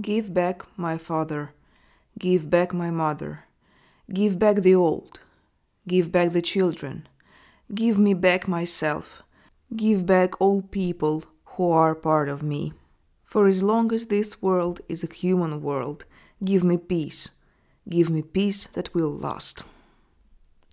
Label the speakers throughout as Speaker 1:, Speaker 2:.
Speaker 1: Give back my father, give back my mother, give back the old, give back the children, give me back myself, give back all people who are part of me. For as long as this world is a human world, give me peace, give me peace that will last.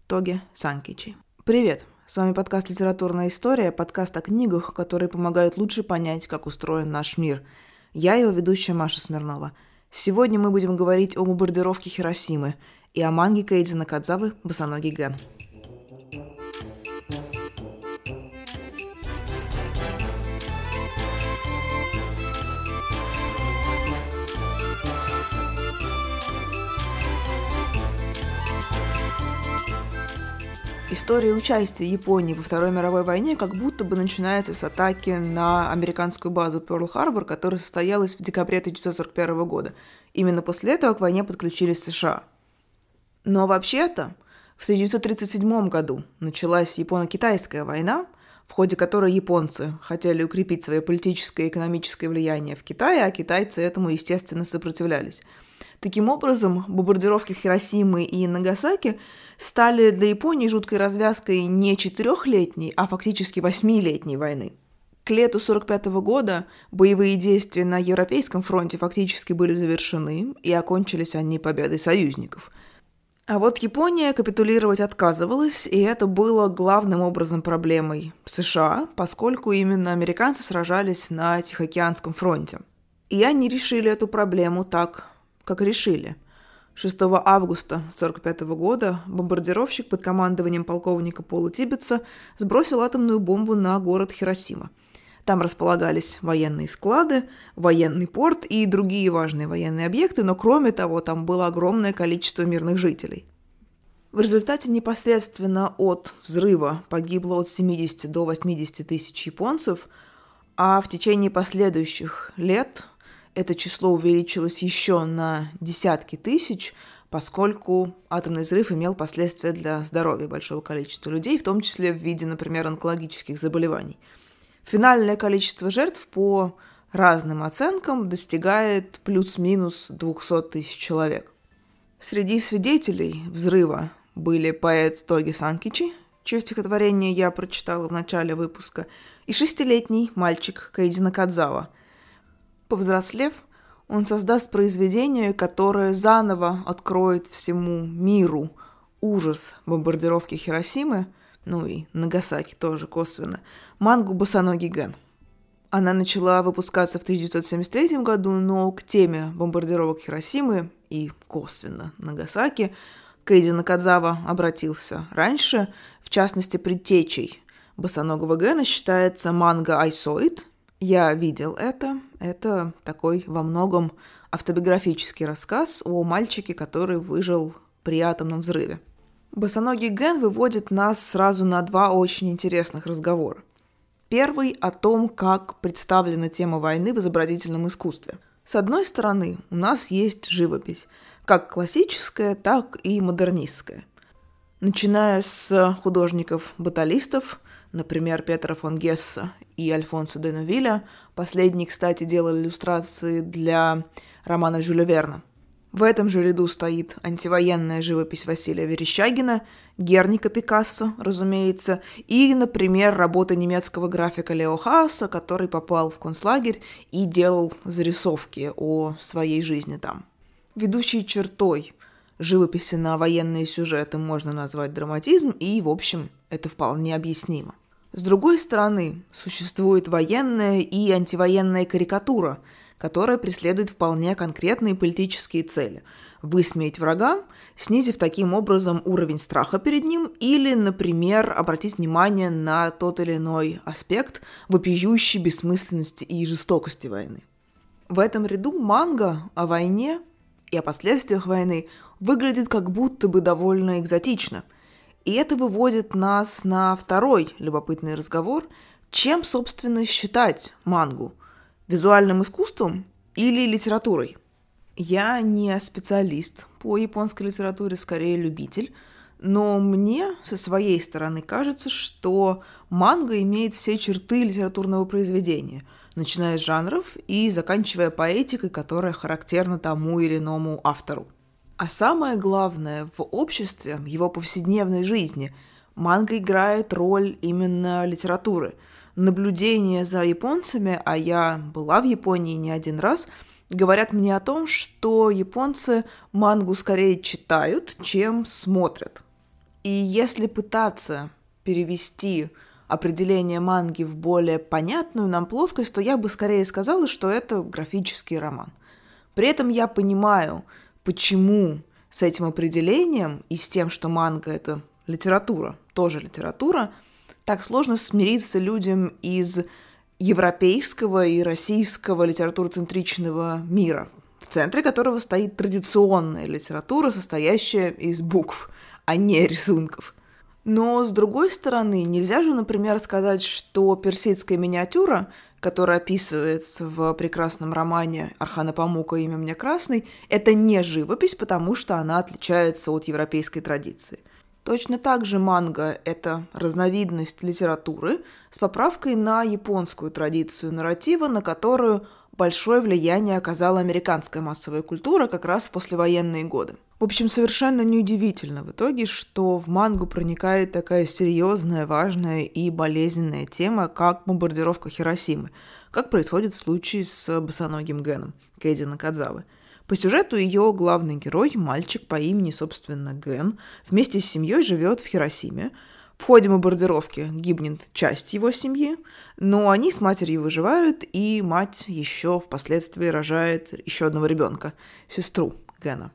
Speaker 1: Тоги Санкичи. Привет! С вами подкаст «Литературная история», подкаст о книгах, которые помогают лучше понять, как устроен наш мир. Я его ведущая Маша Смирнова. Сегодня мы будем говорить о бомбардировке Хиросимы и о манге Кейдзи Накадзавы «Босоногий Ген». История участия Японии во Второй мировой войне как будто бы начинается с атаки на американскую базу Перл-Харбор, которая состоялась в декабре 1941 года. Именно после этого к войне подключились США. Но вообще-то в 1937 году началась Японо-Китайская война, в ходе которой японцы хотели укрепить свое политическое и экономическое влияние в Китае, а китайцы этому, естественно, сопротивлялись. Таким образом, бомбардировки Хиросимы и Нагасаки – стали для Японии жуткой развязкой не четырехлетней, а фактически восьмилетней войны. К лету 1945 года боевые действия на Европейском фронте фактически были завершены, и окончились они победой союзников. А вот Япония капитулировать отказывалась, и это было главным образом проблемой США, поскольку именно американцы сражались на Тихоокеанском фронте. И они решили эту проблему так, как решили – 6 августа 1945 года бомбардировщик под командованием полковника Пола Тибетса сбросил атомную бомбу на город Хиросима. Там располагались военные склады, военный порт и другие важные военные объекты, но кроме того там было огромное количество мирных жителей. В результате непосредственно от взрыва погибло от 70 до 80 тысяч японцев, а в течение последующих лет это число увеличилось еще на десятки тысяч, поскольку атомный взрыв имел последствия для здоровья большого количества людей, в том числе в виде, например, онкологических заболеваний. Финальное количество жертв по разным оценкам достигает плюс-минус 200 тысяч человек. Среди свидетелей взрыва были поэт Тоги Санкичи, чье стихотворение я прочитала в начале выпуска, и шестилетний мальчик Кайдзина Кадзава – Повзрослев, он создаст произведение, которое заново откроет всему миру. Ужас бомбардировки Хиросимы, ну и Нагасаки тоже косвенно, мангу «Босоногий Ген». Она начала выпускаться в 1973 году, но к теме бомбардировок Хиросимы и косвенно Нагасаки Кейди Накадзава обратился раньше, в частности, предтечей босоногого Гена считается манга «Айсоид», я видел это. Это такой во многом автобиографический рассказ о мальчике, который выжил при атомном взрыве. Босоногий Ген выводит нас сразу на два очень интересных разговора. Первый о том, как представлена тема войны в изобразительном искусстве. С одной стороны, у нас есть живопись, как классическая, так и модернистская. Начиная с художников-баталистов, например, Петра фон Гесса и Альфонсо де Новиля. Последний, кстати, делал иллюстрации для романа Жюля Верна. В этом же ряду стоит антивоенная живопись Василия Верещагина, Герника Пикассо, разумеется, и, например, работа немецкого графика Лео Хааса, который попал в концлагерь и делал зарисовки о своей жизни там. Ведущей чертой живописи на военные сюжеты можно назвать драматизм, и, в общем, это вполне объяснимо. С другой стороны, существует военная и антивоенная карикатура, которая преследует вполне конкретные политические цели – высмеять врага, снизив таким образом уровень страха перед ним или, например, обратить внимание на тот или иной аспект вопиющей бессмысленности и жестокости войны. В этом ряду манга о войне и о последствиях войны выглядит как будто бы довольно экзотично – и это выводит нас на второй любопытный разговор, чем, собственно, считать мангу – визуальным искусством или литературой. Я не специалист по японской литературе, скорее любитель, но мне со своей стороны кажется, что манга имеет все черты литературного произведения. начиная с жанров и заканчивая поэтикой, которая характерна тому или иному автору. А самое главное, в обществе, в его повседневной жизни, манга играет роль именно литературы. Наблюдение за японцами, а я была в Японии не один раз, говорят мне о том, что японцы мангу скорее читают, чем смотрят. И если пытаться перевести определение манги в более понятную нам плоскость, то я бы скорее сказала, что это графический роман. При этом я понимаю, почему с этим определением и с тем, что манга – это литература, тоже литература, так сложно смириться людям из европейского и российского литературоцентричного мира, в центре которого стоит традиционная литература, состоящая из букв, а не рисунков – но, с другой стороны, нельзя же, например, сказать, что персидская миниатюра, которая описывается в прекрасном романе Архана Памука «Имя мне красный», это не живопись, потому что она отличается от европейской традиции. Точно так же манга – это разновидность литературы с поправкой на японскую традицию нарратива, на которую большое влияние оказала американская массовая культура как раз в послевоенные годы. В общем, совершенно неудивительно в итоге, что в мангу проникает такая серьезная, важная и болезненная тема, как бомбардировка Хиросимы, как происходит в случае с босоногим Геном Кейди Накадзавы. По сюжету ее главный герой, мальчик по имени, собственно, Ген, вместе с семьей живет в Хиросиме, в ходе бомбардировки гибнет часть его семьи, но они с матерью выживают, и мать еще впоследствии рожает еще одного ребенка, сестру Гена.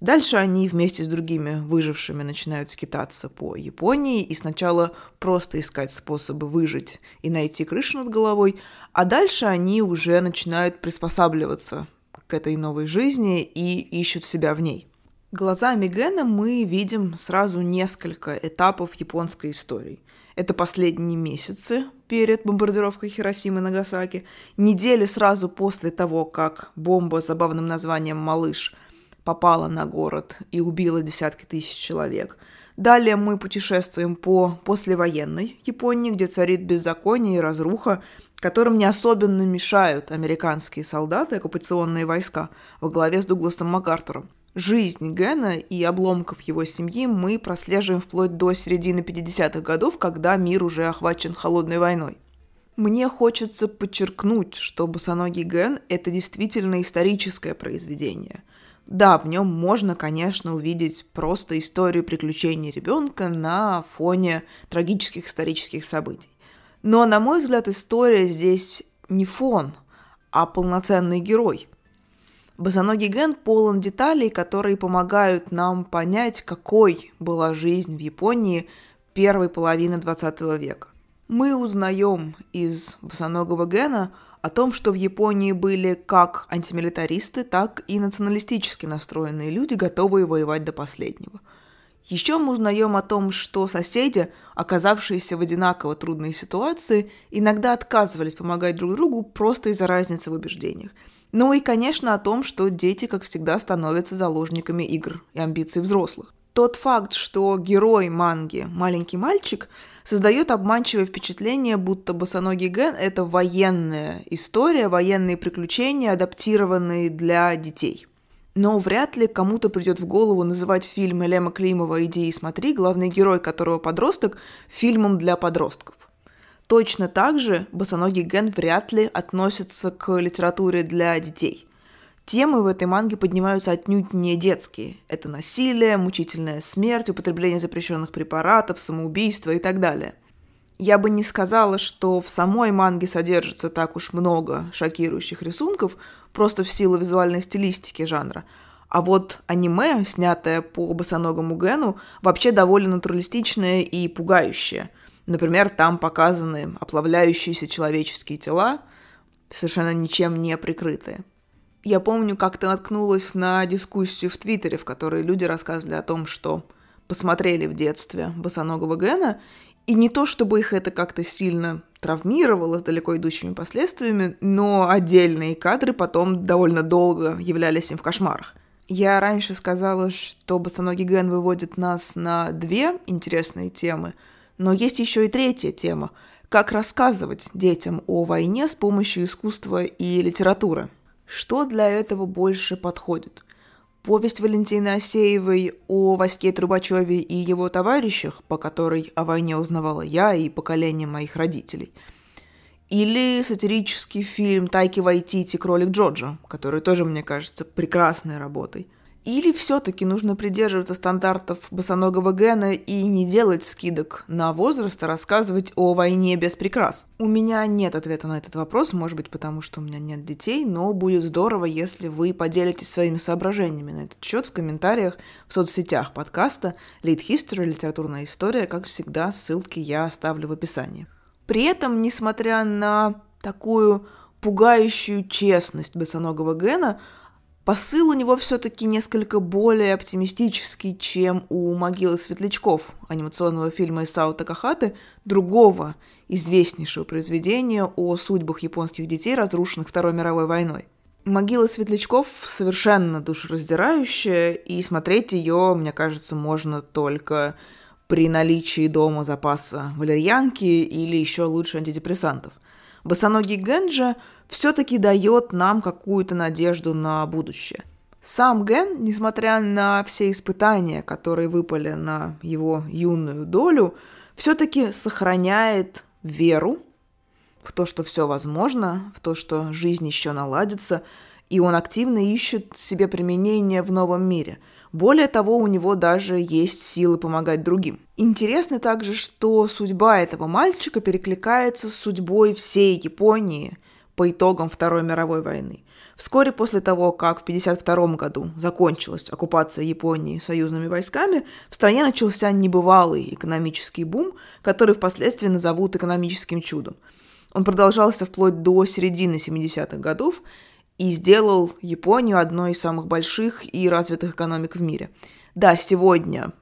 Speaker 1: Дальше они вместе с другими выжившими начинают скитаться по Японии и сначала просто искать способы выжить и найти крышу над головой, а дальше они уже начинают приспосабливаться к этой новой жизни и ищут себя в ней. Глазами Гена мы видим сразу несколько этапов японской истории. Это последние месяцы перед бомбардировкой Хиросимы и Нагасаки, недели сразу после того, как бомба с забавным названием «Малыш» попала на город и убила десятки тысяч человек. Далее мы путешествуем по послевоенной Японии, где царит беззаконие и разруха, которым не особенно мешают американские солдаты, оккупационные войска во главе с Дугласом МакАртуром. Жизнь Гена и обломков его семьи мы прослеживаем вплоть до середины 50-х годов, когда мир уже охвачен холодной войной. Мне хочется подчеркнуть, что «Босоногий Ген» — это действительно историческое произведение. Да, в нем можно, конечно, увидеть просто историю приключений ребенка на фоне трагических исторических событий. Но, на мой взгляд, история здесь не фон, а полноценный герой – Босоногий Ген полон деталей, которые помогают нам понять, какой была жизнь в Японии первой половины 20 века. Мы узнаем из босоногого Гена о том, что в Японии были как антимилитаристы, так и националистически настроенные люди, готовые воевать до последнего. Еще мы узнаем о том, что соседи, оказавшиеся в одинаково трудной ситуации, иногда отказывались помогать друг другу просто из-за разницы в убеждениях – ну и, конечно, о том, что дети, как всегда, становятся заложниками игр и амбиций взрослых. Тот факт, что герой манги – маленький мальчик, создает обманчивое впечатление, будто босоногий Ген – это военная история, военные приключения, адаптированные для детей. Но вряд ли кому-то придет в голову называть фильм Элема Климова «Иди и смотри», главный герой которого подросток, фильмом для подростков. Точно так же босоногий Ген вряд ли относится к литературе для детей. Темы в этой манге поднимаются отнюдь не детские. Это насилие, мучительная смерть, употребление запрещенных препаратов, самоубийство и так далее. Я бы не сказала, что в самой манге содержится так уж много шокирующих рисунков, просто в силу визуальной стилистики жанра. А вот аниме, снятое по босоногому Гену, вообще довольно натуралистичное и пугающее – Например, там показаны оплавляющиеся человеческие тела, совершенно ничем не прикрытые. Я помню, как-то наткнулась на дискуссию в Твиттере, в которой люди рассказывали о том, что посмотрели в детстве босоногого Гена, и не то, чтобы их это как-то сильно травмировало с далеко идущими последствиями, но отдельные кадры потом довольно долго являлись им в кошмарах. Я раньше сказала, что босоногий Ген выводит нас на две интересные темы – но есть еще и третья тема, как рассказывать детям о войне с помощью искусства и литературы. Что для этого больше подходит? Повесть Валентины Осеевой о Ваське Трубачеве и его товарищах, по которой о войне узнавала я и поколение моих родителей – или сатирический фильм Тайки Вайтити «Кролик Джоджо», который тоже, мне кажется, прекрасной работой. Или все-таки нужно придерживаться стандартов босоногого Гена и не делать скидок на возраст, а рассказывать о войне без прикрас? У меня нет ответа на этот вопрос, может быть, потому что у меня нет детей, но будет здорово, если вы поделитесь своими соображениями на этот счет в комментариях в соцсетях подкаста Lead History, литературная история, как всегда, ссылки я оставлю в описании. При этом, несмотря на такую пугающую честность босоногого Гена, посыл у него все-таки несколько более оптимистический, чем у «Могилы светлячков» анимационного фильма Исао Такахаты, другого известнейшего произведения о судьбах японских детей, разрушенных Второй мировой войной. «Могила светлячков» совершенно душераздирающая, и смотреть ее, мне кажется, можно только при наличии дома запаса валерьянки или еще лучше антидепрессантов. Босоногий Генджа все-таки дает нам какую-то надежду на будущее. Сам Ген, несмотря на все испытания, которые выпали на его юную долю, все-таки сохраняет веру в то, что все возможно, в то, что жизнь еще наладится, и он активно ищет себе применение в новом мире – более того, у него даже есть силы помогать другим. Интересно также, что судьба этого мальчика перекликается с судьбой всей Японии по итогам Второй мировой войны. Вскоре после того, как в 1952 году закончилась оккупация Японии союзными войсками, в стране начался небывалый экономический бум, который впоследствии назовут экономическим чудом. Он продолжался вплоть до середины 70-х годов, и сделал Японию одной из самых больших и развитых экономик в мире. Да, сегодня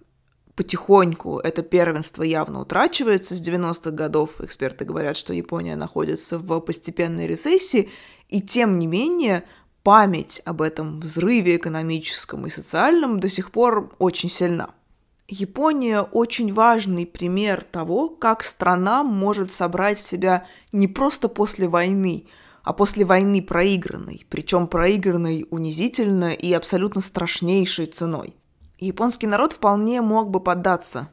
Speaker 1: потихоньку это первенство явно утрачивается. С 90-х годов эксперты говорят, что Япония находится в постепенной рецессии, и тем не менее память об этом взрыве экономическом и социальном до сих пор очень сильна. Япония очень важный пример того, как страна может собрать себя не просто после войны – а после войны проигранной, причем проигранной унизительно и абсолютно страшнейшей ценой. Японский народ вполне мог бы поддаться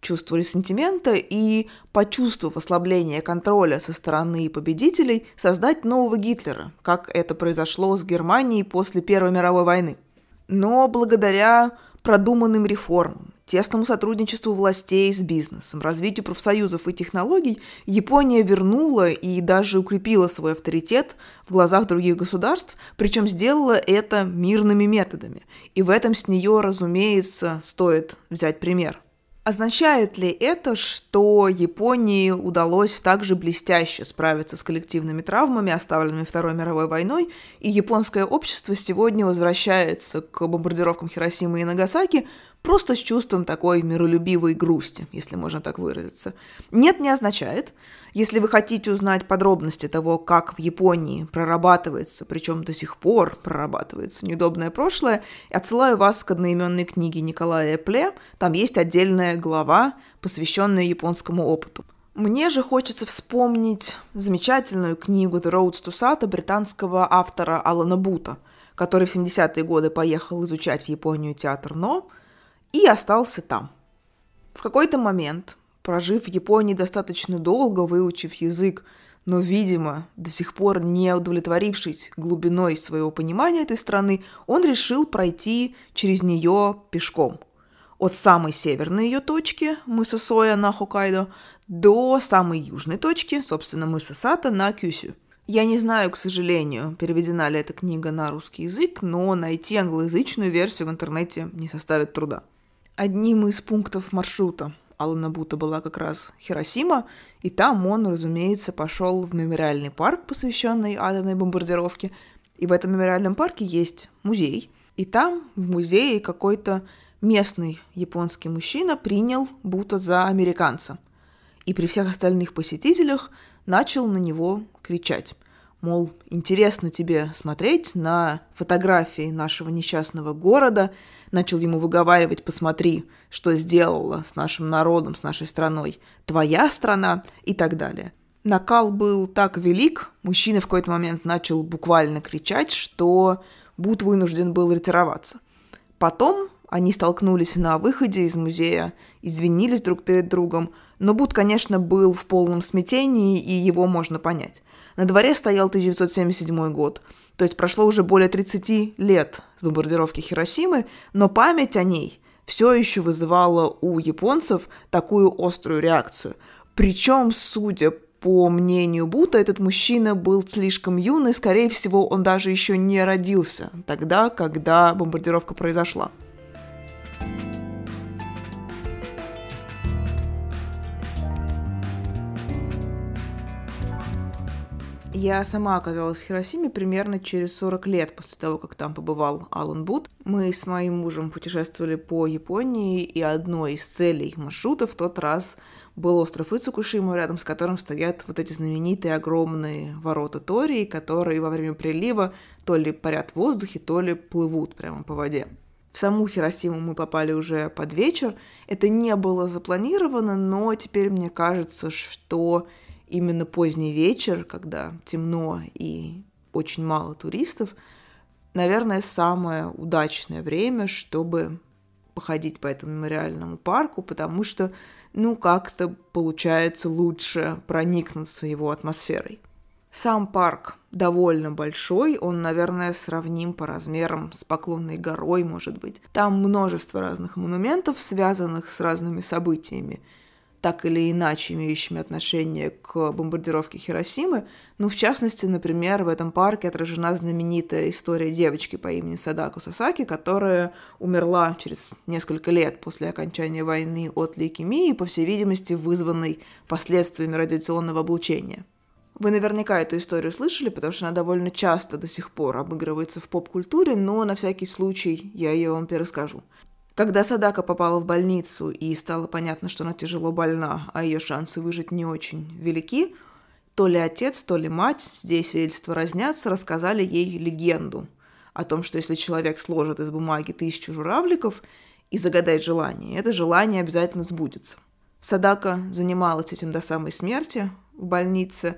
Speaker 1: чувству ресентимента и, почувствовав ослабление контроля со стороны победителей, создать нового Гитлера, как это произошло с Германией после Первой мировой войны. Но благодаря продуманным реформам, тесному сотрудничеству властей с бизнесом, развитию профсоюзов и технологий, Япония вернула и даже укрепила свой авторитет в глазах других государств, причем сделала это мирными методами. И в этом с нее, разумеется, стоит взять пример – Означает ли это, что Японии удалось также блестяще справиться с коллективными травмами, оставленными Второй мировой войной, и японское общество сегодня возвращается к бомбардировкам Хиросимы и Нагасаки просто с чувством такой миролюбивой грусти, если можно так выразиться? Нет, не означает. Если вы хотите узнать подробности того, как в Японии прорабатывается, причем до сих пор прорабатывается неудобное прошлое, отсылаю вас к одноименной книге Николая Эпле. Там есть отдельная глава, посвященная японскому опыту. Мне же хочется вспомнить замечательную книгу «The Roads to Sata» британского автора Алана Бута, который в 70-е годы поехал изучать в Японию театр «Но» и остался там. В какой-то момент Прожив в Японии достаточно долго, выучив язык, но, видимо, до сих пор не удовлетворившись глубиной своего понимания этой страны, он решил пройти через нее пешком. От самой северной ее точки, мыса Соя на Хоккайдо, до самой южной точки, собственно, мыса Сата на Кюсю. Я не знаю, к сожалению, переведена ли эта книга на русский язык, но найти англоязычную версию в интернете не составит труда. Одним из пунктов маршрута Алана Бута была как раз Хиросима, и там он, разумеется, пошел в мемориальный парк, посвященный атомной бомбардировке. И в этом мемориальном парке есть музей. И там, в музее, какой-то местный японский мужчина принял Бута за американца. И при всех остальных посетителях начал на него кричать. Мол, интересно тебе смотреть на фотографии нашего несчастного города, начал ему выговаривать, посмотри, что сделала с нашим народом, с нашей страной твоя страна и так далее. Накал был так велик, мужчина в какой-то момент начал буквально кричать, что Бут вынужден был ретироваться. Потом они столкнулись на выходе из музея, извинились друг перед другом, но Бут, конечно, был в полном смятении, и его можно понять. На дворе стоял 1977 год, то есть прошло уже более 30 лет с бомбардировки Хиросимы, но память о ней все еще вызывала у японцев такую острую реакцию. Причем, судя по мнению Бута, этот мужчина был слишком юный, скорее всего, он даже еще не родился тогда, когда бомбардировка произошла. Я сама оказалась в Хиросиме примерно через 40 лет после того, как там побывал Алан Бут. Мы с моим мужем путешествовали по Японии, и одной из целей маршрута в тот раз был остров Ицукушима, рядом с которым стоят вот эти знаменитые огромные ворота Тории, которые во время прилива то ли парят в воздухе, то ли плывут прямо по воде. В саму Хиросиму мы попали уже под вечер. Это не было запланировано, но теперь мне кажется, что именно поздний вечер, когда темно и очень мало туристов, наверное, самое удачное время, чтобы походить по этому мемориальному парку, потому что, ну, как-то получается лучше проникнуться его атмосферой. Сам парк довольно большой, он, наверное, сравним по размерам с Поклонной горой, может быть. Там множество разных монументов, связанных с разными событиями так или иначе имеющими отношение к бомбардировке Хиросимы. Ну, в частности, например, в этом парке отражена знаменитая история девочки по имени Садако Сасаки, которая умерла через несколько лет после окончания войны от лейкемии, по всей видимости, вызванной последствиями радиационного облучения. Вы наверняка эту историю слышали, потому что она довольно часто до сих пор обыгрывается в поп-культуре, но на всякий случай я ее вам перескажу. Когда Садака попала в больницу и стало понятно, что она тяжело больна, а ее шансы выжить не очень велики, то ли отец, то ли мать, здесь свидетельства разнятся, рассказали ей легенду о том, что если человек сложит из бумаги тысячу журавликов и загадает желание, это желание обязательно сбудется. Садака занималась этим до самой смерти в больнице.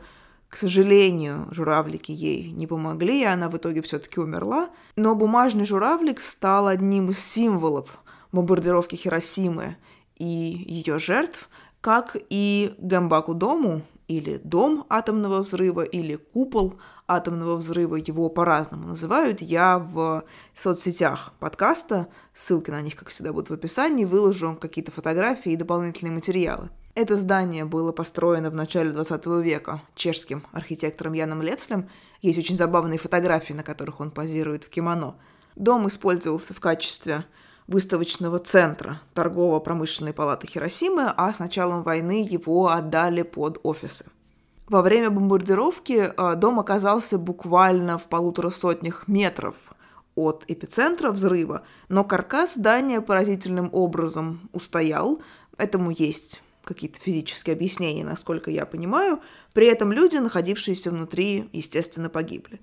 Speaker 1: К сожалению, журавлики ей не помогли, и она в итоге все-таки умерла. Но бумажный журавлик стал одним из символов бомбардировки Хиросимы и ее жертв, как и Гамбаку дому, или дом атомного взрыва, или купол атомного взрыва, его по-разному называют. Я в соцсетях подкаста, ссылки на них, как всегда, будут в описании, выложу какие-то фотографии и дополнительные материалы. Это здание было построено в начале 20 века чешским архитектором Яном Лецлем. Есть очень забавные фотографии, на которых он позирует в кимоно. Дом использовался в качестве выставочного центра торгово-промышленной палаты Хиросимы, а с началом войны его отдали под офисы. Во время бомбардировки э, дом оказался буквально в полутора сотнях метров от эпицентра взрыва, но каркас здания поразительным образом устоял. Этому есть какие-то физические объяснения, насколько я понимаю. При этом люди, находившиеся внутри, естественно, погибли.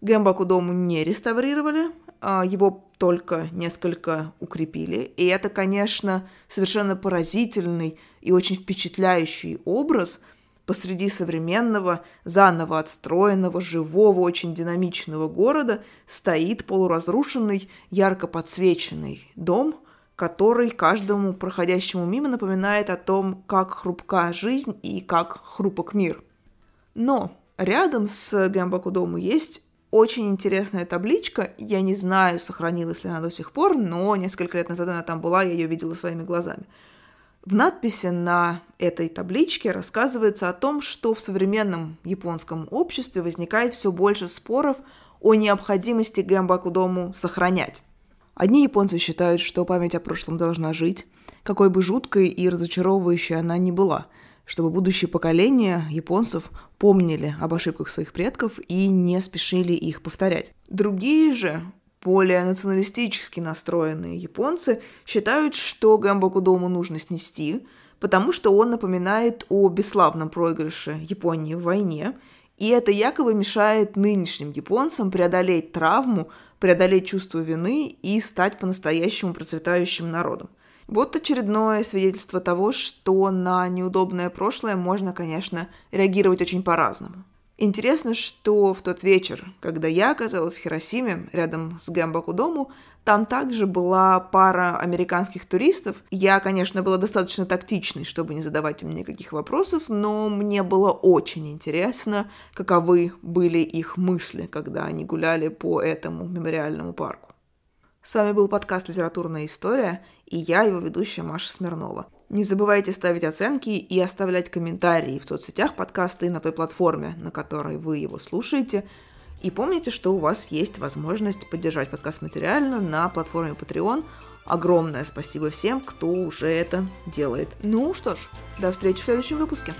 Speaker 1: Гэмбаку дому не реставрировали, его только несколько укрепили. И это, конечно, совершенно поразительный и очень впечатляющий образ посреди современного, заново отстроенного, живого, очень динамичного города стоит полуразрушенный, ярко подсвеченный дом, который каждому проходящему мимо напоминает о том, как хрупка жизнь и как хрупок мир. Но рядом с Гэмбаку дому есть очень интересная табличка. Я не знаю, сохранилась ли она до сих пор, но несколько лет назад она там была, я ее видела своими глазами. В надписи на этой табличке рассказывается о том, что в современном японском обществе возникает все больше споров о необходимости Гэмбаку дому сохранять. Одни японцы считают, что память о прошлом должна жить, какой бы жуткой и разочаровывающей она ни была – чтобы будущее поколение японцев помнили об ошибках своих предков и не спешили их повторять. Другие же, более националистически настроенные японцы считают, что Гэмбоку дому нужно снести, потому что он напоминает о бесславном проигрыше Японии в войне И это якобы мешает нынешним японцам преодолеть травму, преодолеть чувство вины и стать по-настоящему процветающим народом. Вот очередное свидетельство того, что на неудобное прошлое можно, конечно, реагировать очень по-разному. Интересно, что в тот вечер, когда я оказалась в Хиросиме, рядом с Гэмбаку-дому, там также была пара американских туристов. Я, конечно, была достаточно тактичной, чтобы не задавать им никаких вопросов, но мне было очень интересно, каковы были их мысли, когда они гуляли по этому мемориальному парку. С вами был подкаст «Литературная история» и я, его ведущая Маша Смирнова. Не забывайте ставить оценки и оставлять комментарии в соцсетях подкаста и на той платформе, на которой вы его слушаете. И помните, что у вас есть возможность поддержать подкаст материально на платформе Patreon. Огромное спасибо всем, кто уже это делает. Ну что ж, до встречи в следующем выпуске.